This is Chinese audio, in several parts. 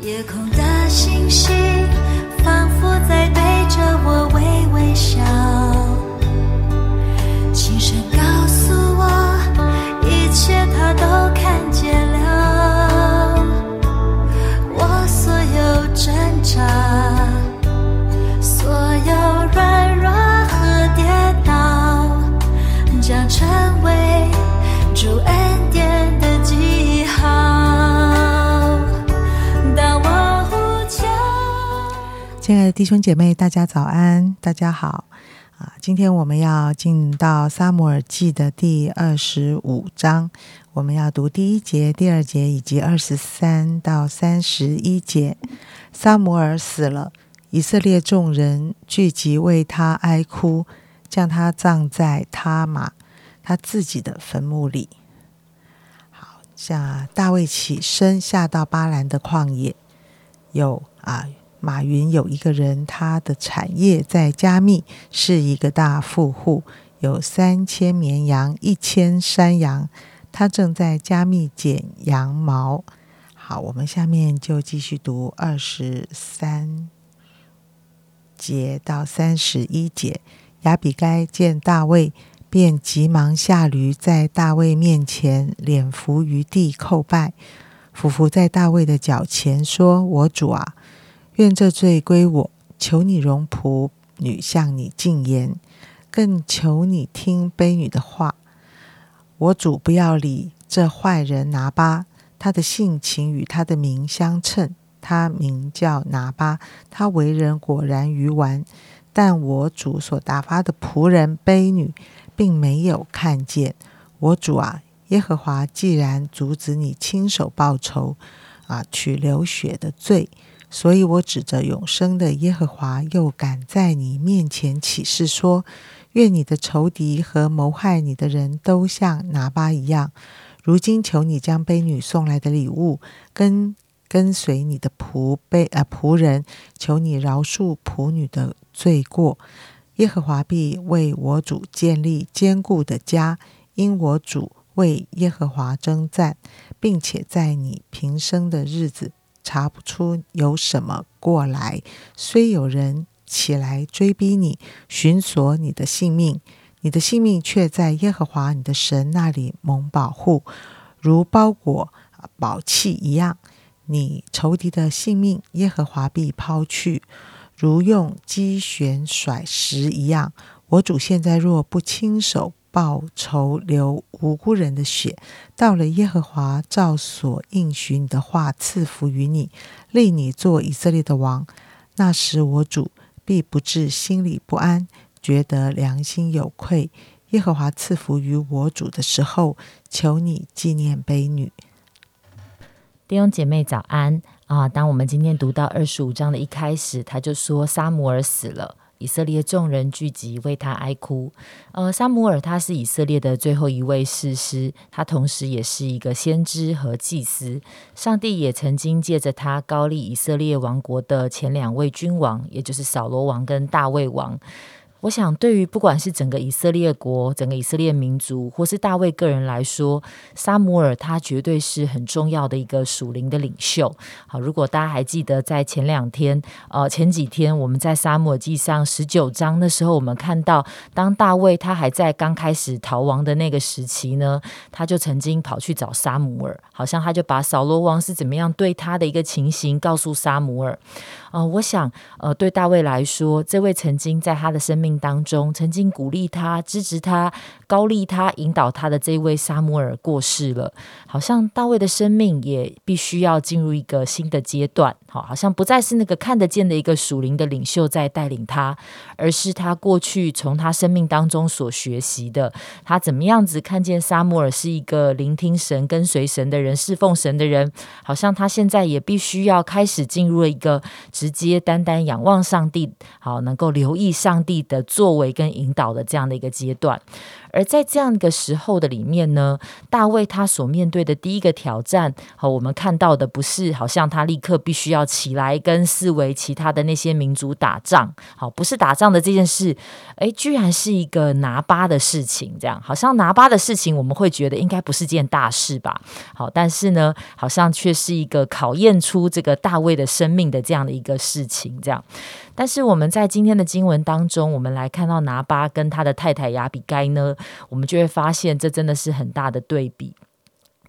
夜空的星星仿佛在对着我微微笑，轻声告亲爱的弟兄姐妹，大家早安，大家好啊！今天我们要进到撒母耳记的第二十五章，我们要读第一节、第二节以及二十三到三十一节。撒母耳死了，以色列众人聚集为他哀哭，将他葬在他玛他自己的坟墓里。好，像大卫起身下到巴兰的旷野，有啊。马云有一个人，他的产业在加密，是一个大富户，有三千绵羊，一千山羊。他正在加密剪羊毛。好，我们下面就继续读二十三节到三十一节。亚比该见大卫，便急忙下驴，在大卫面前脸伏于地叩拜，俯伏在大卫的脚前，说：“我主啊！”愿这罪归我，求你容仆女向你进言，更求你听卑女的话。我主不要理这坏人拿巴，他的性情与他的名相称。他名叫拿巴，他为人果然愚顽。但我主所打发的仆人卑女，并没有看见。我主啊，耶和华既然阻止你亲手报仇，啊，取流血的罪。所以我指着永生的耶和华，又敢在你面前起誓说：愿你的仇敌和谋害你的人都像拿巴一样。如今求你将卑女送来的礼物跟跟随你的仆卑呃仆人，求你饶恕仆女的罪过。耶和华必为我主建立坚固的家，因我主为耶和华征战，并且在你平生的日子。查不出有什么过来，虽有人起来追逼你，寻索你的性命，你的性命却在耶和华你的神那里蒙保护，如包裹宝器一样。你仇敌的性命，耶和华必抛去，如用机旋甩石一样。我主现在若不亲手。报仇流无辜人的血，到了耶和华照所应许你的话赐福于你，立你做以色列的王。那时我主必不至心里不安，觉得良心有愧。耶和华赐福于我主的时候，求你纪念卑女。弟兄姐妹早安啊！当我们今天读到二十五章的一开始，他就说撒母耳死了。以色列众人聚集为他哀哭。呃，撒母耳他是以色列的最后一位士师，他同时也是一个先知和祭司。上帝也曾经借着他高立以色列王国的前两位君王，也就是扫罗王跟大卫王。我想，对于不管是整个以色列国、整个以色列民族，或是大卫个人来说，撒姆尔他绝对是很重要的一个属灵的领袖。好，如果大家还记得，在前两天，呃，前几天我们在撒母耳记上十九章的时候，我们看到，当大卫他还在刚开始逃亡的那个时期呢，他就曾经跑去找撒姆尔，好像他就把扫罗王是怎么样对他的一个情形告诉撒姆尔。呃，我想，呃，对大卫来说，这位曾经在他的生命当中，曾经鼓励他、支持他、高利他、引导他的这位萨摩尔过世了，好像大卫的生命也必须要进入一个新的阶段。好，好像不再是那个看得见的一个属灵的领袖在带领他，而是他过去从他生命当中所学习的，他怎么样子看见沙摩尔是一个聆听神、跟随神的人、侍奉神的人，好像他现在也必须要开始进入了一个。直接单单仰望上帝，好能够留意上帝的作为跟引导的这样的一个阶段。而在这样一个时候的里面呢，大卫他所面对的第一个挑战，好我们看到的不是好像他立刻必须要起来跟四围其他的那些民族打仗。好，不是打仗的这件事，诶，居然是一个拿巴的事情。这样，好像拿巴的事情，我们会觉得应该不是件大事吧？好，但是呢，好像却是一个考验出这个大卫的生命的这样的一个事情。这样，但是我们在今天的经文当中，我们来看到拿巴跟他的太太亚比该呢，我们就会发现这真的是很大的对比。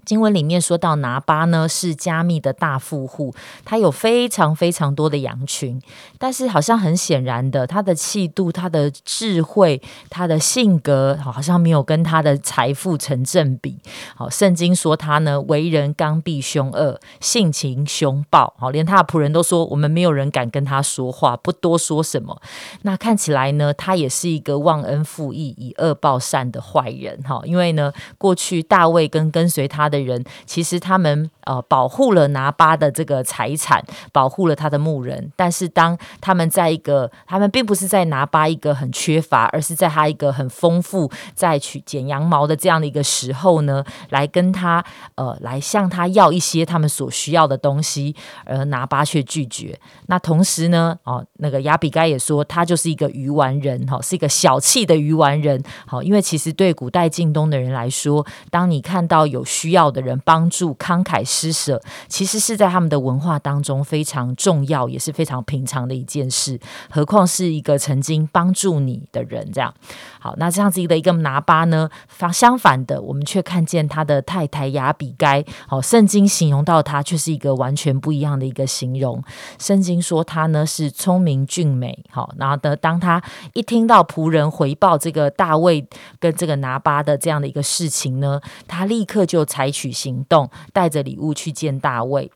经文里面说到拿巴呢是加密的大富户，他有非常非常多的羊群，但是好像很显然的，他的气度、他的智慧、他的性格，好像没有跟他的财富成正比。好，圣经说他呢为人刚愎凶恶，性情凶暴，好，连他的仆人都说我们没有人敢跟他说话，不多说什么。那看起来呢，他也是一个忘恩负义、以恶报善的坏人。哈，因为呢，过去大卫跟跟随他的。的人其实他们呃保护了拿巴的这个财产，保护了他的牧人。但是当他们在一个，他们并不是在拿巴一个很缺乏，而是在他一个很丰富，在去剪羊毛的这样的一个时候呢，来跟他呃来向他要一些他们所需要的东西，而拿巴却拒绝。那同时呢，哦那个亚比该也说他就是一个鱼丸人哈，是一个小气的鱼丸人。好，因为其实对古代近东的人来说，当你看到有需要。的人帮助慷慨施舍，其实是在他们的文化当中非常重要，也是非常平常的一件事。何况是一个曾经帮助你的人，这样好。那这样子的一个拿巴呢，反相反的，我们却看见他的太太雅比该。好，圣经形容到他却是一个完全不一样的一个形容。圣经说他呢是聪明俊美。好，然后的当他一听到仆人回报这个大卫跟这个拿巴的这样的一个事情呢，他立刻就采。取行动，带着礼物去见大卫。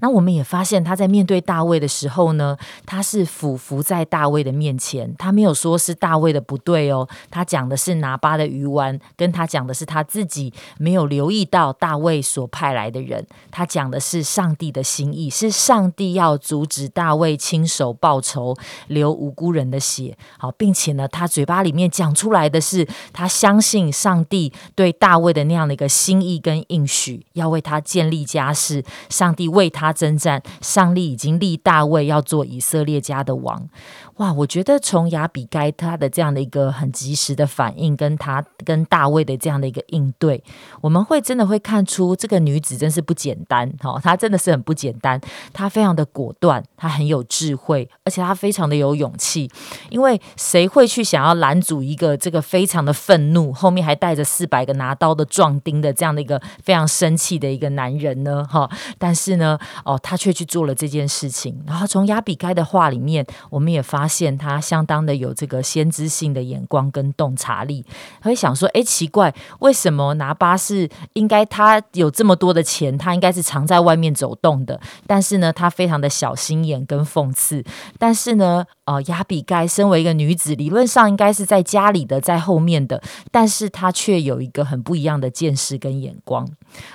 那我们也发现，他在面对大卫的时候呢，他是俯伏在大卫的面前，他没有说是大卫的不对哦，他讲的是拿巴的鱼丸，跟他讲的是他自己没有留意到大卫所派来的人，他讲的是上帝的心意，是上帝要阻止大卫亲手报仇，流无辜人的血，好，并且呢，他嘴巴里面讲出来的是他相信上帝对大卫的那样的一个心意跟应许，要为他建立家室，上帝为他。征战，上帝已经立大卫要做以色列家的王。哇，我觉得从亚比该他的这样的一个很及时的反应，跟他跟大卫的这样的一个应对，我们会真的会看出这个女子真是不简单。哈，她真的是很不简单，她非常的果断，她很有智慧，而且她非常的有勇气。因为谁会去想要拦阻一个这个非常的愤怒，后面还带着四百个拿刀的壮丁的这样的一个非常生气的一个男人呢？哈，但是呢。哦，他却去做了这件事情。然后从亚比该的话里面，我们也发现他相当的有这个先知性的眼光跟洞察力。他会想说：“哎，奇怪，为什么拿巴是应该他有这么多的钱，他应该是常在外面走动的？但是呢，他非常的小心眼跟讽刺。但是呢，呃，亚比该身为一个女子，理论上应该是在家里的，在后面的，但是她却有一个很不一样的见识跟眼光。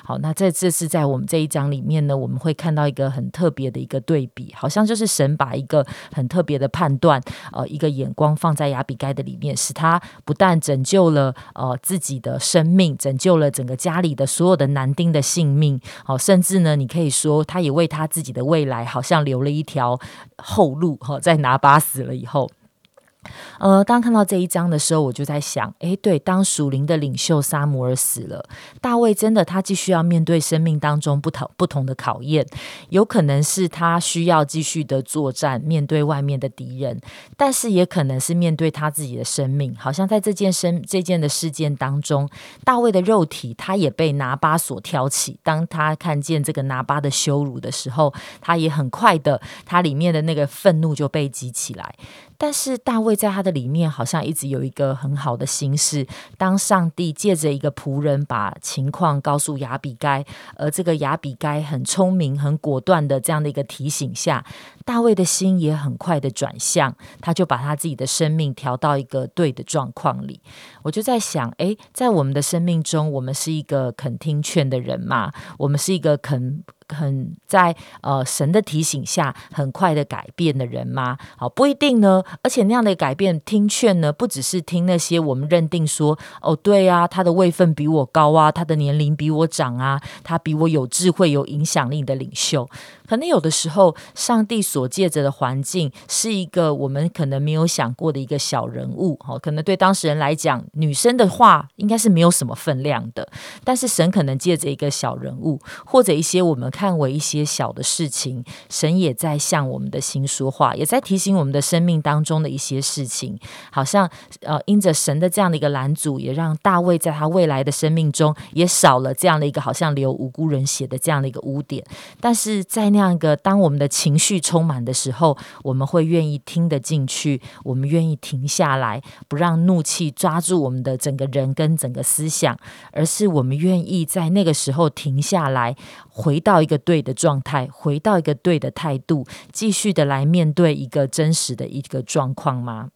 好，那在这是在我们这一章里面呢，我们会看看到。一个很特别的一个对比，好像就是神把一个很特别的判断，呃，一个眼光放在亚比盖的里面，使他不但拯救了呃自己的生命，拯救了整个家里的所有的男丁的性命，好，甚至呢，你可以说他也为他自己的未来好像留了一条后路，哈，在拿巴死了以后。呃，当看到这一章的时候，我就在想，哎，对，当属灵的领袖萨姆尔死了，大卫真的他继续要面对生命当中不同不同的考验，有可能是他需要继续的作战，面对外面的敌人，但是也可能是面对他自己的生命。好像在这件生这件的事件当中，大卫的肉体他也被拿巴所挑起。当他看见这个拿巴的羞辱的时候，他也很快的，他里面的那个愤怒就被激起来。但是大卫在他的里面好像一直有一个很好的心事。当上帝借着一个仆人把情况告诉亚比该，而这个亚比该很聪明、很果断的这样的一个提醒下，大卫的心也很快的转向，他就把他自己的生命调到一个对的状况里。我就在想，诶，在我们的生命中，我们是一个肯听劝的人吗？我们是一个肯。很在呃神的提醒下很快的改变的人吗？好，不一定呢。而且那样的改变，听劝呢，不只是听那些我们认定说，哦，对啊，他的位分比我高啊，他的年龄比我长啊，他比我有智慧、有影响力的领袖。可能有的时候，上帝所借着的环境是一个我们可能没有想过的一个小人物。哦，可能对当事人来讲，女生的话应该是没有什么分量的。但是神可能借着一个小人物，或者一些我们看看为一些小的事情，神也在向我们的心说话，也在提醒我们的生命当中的一些事情。好像呃，因着神的这样的一个拦阻，也让大卫在他未来的生命中也少了这样的一个好像流无辜人血的这样的一个污点。但是在那样一个当我们的情绪充满的时候，我们会愿意听得进去，我们愿意停下来，不让怒气抓住我们的整个人跟整个思想，而是我们愿意在那个时候停下来，回到一个对的状态，回到一个对的态度，继续的来面对一个真实的一个状况吗？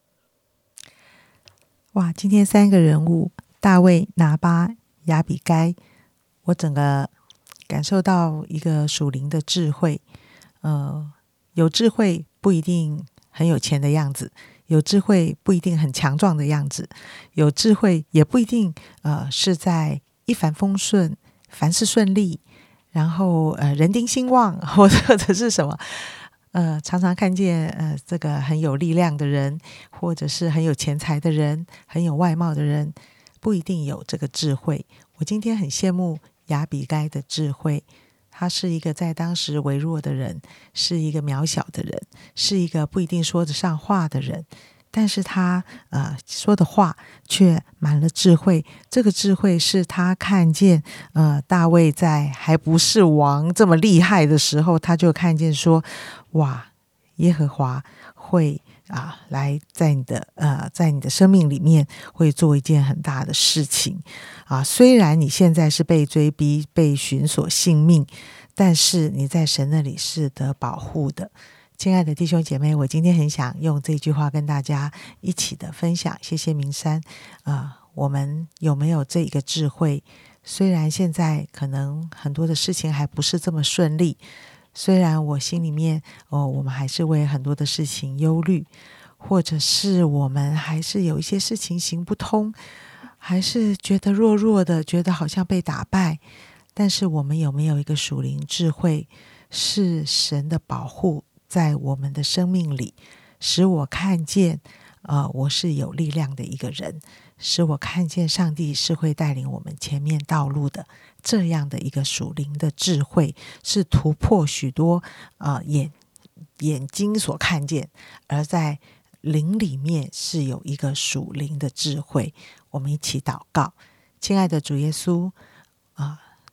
哇，今天三个人物：大卫、拿巴、亚比该，我整个感受到一个属灵的智慧。呃，有智慧不一定很有钱的样子，有智慧不一定很强壮的样子，有智慧也不一定呃是在一帆风顺、凡事顺利，然后呃人丁兴旺 或者是什么。呃，常常看见呃，这个很有力量的人，或者是很有钱财的人，很有外貌的人，不一定有这个智慧。我今天很羡慕亚比该的智慧，他是一个在当时微弱的人，是一个渺小的人，是一个不一定说得上话的人。但是他呃说的话却满了智慧，这个智慧是他看见呃大卫在还不是王这么厉害的时候，他就看见说哇耶和华会啊来在你的呃在你的生命里面会做一件很大的事情啊，虽然你现在是被追逼被寻索性命，但是你在神那里是得保护的。亲爱的弟兄姐妹，我今天很想用这句话跟大家一起的分享。谢谢明山啊，我们有没有这一个智慧？虽然现在可能很多的事情还不是这么顺利，虽然我心里面哦，我们还是为很多的事情忧虑，或者是我们还是有一些事情行不通，还是觉得弱弱的，觉得好像被打败。但是我们有没有一个属灵智慧，是神的保护？在我们的生命里，使我看见，呃，我是有力量的一个人，使我看见上帝是会带领我们前面道路的，这样的一个属灵的智慧，是突破许多呃眼眼睛所看见，而在灵里面是有一个属灵的智慧。我们一起祷告，亲爱的主耶稣。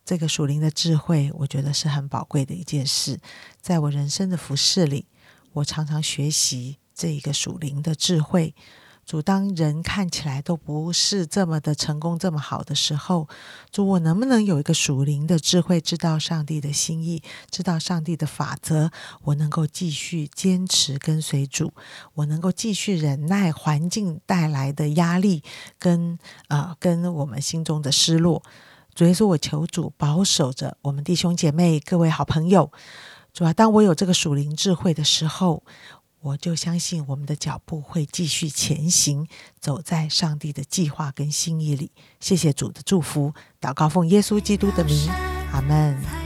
这个属灵的智慧，我觉得是很宝贵的一件事。在我人生的服饰里，我常常学习这一个属灵的智慧。主，当人看起来都不是这么的成功、这么好的时候，主，我能不能有一个属灵的智慧，知道上帝的心意，知道上帝的法则？我能够继续坚持跟随主，我能够继续忍耐环境带来的压力，跟啊，跟我们心中的失落。主耶稣，我求主保守着我们弟兄姐妹、各位好朋友。主要，当我有这个属灵智慧的时候，我就相信我们的脚步会继续前行，走在上帝的计划跟心意里。谢谢主的祝福，祷告奉耶稣基督的名，阿门。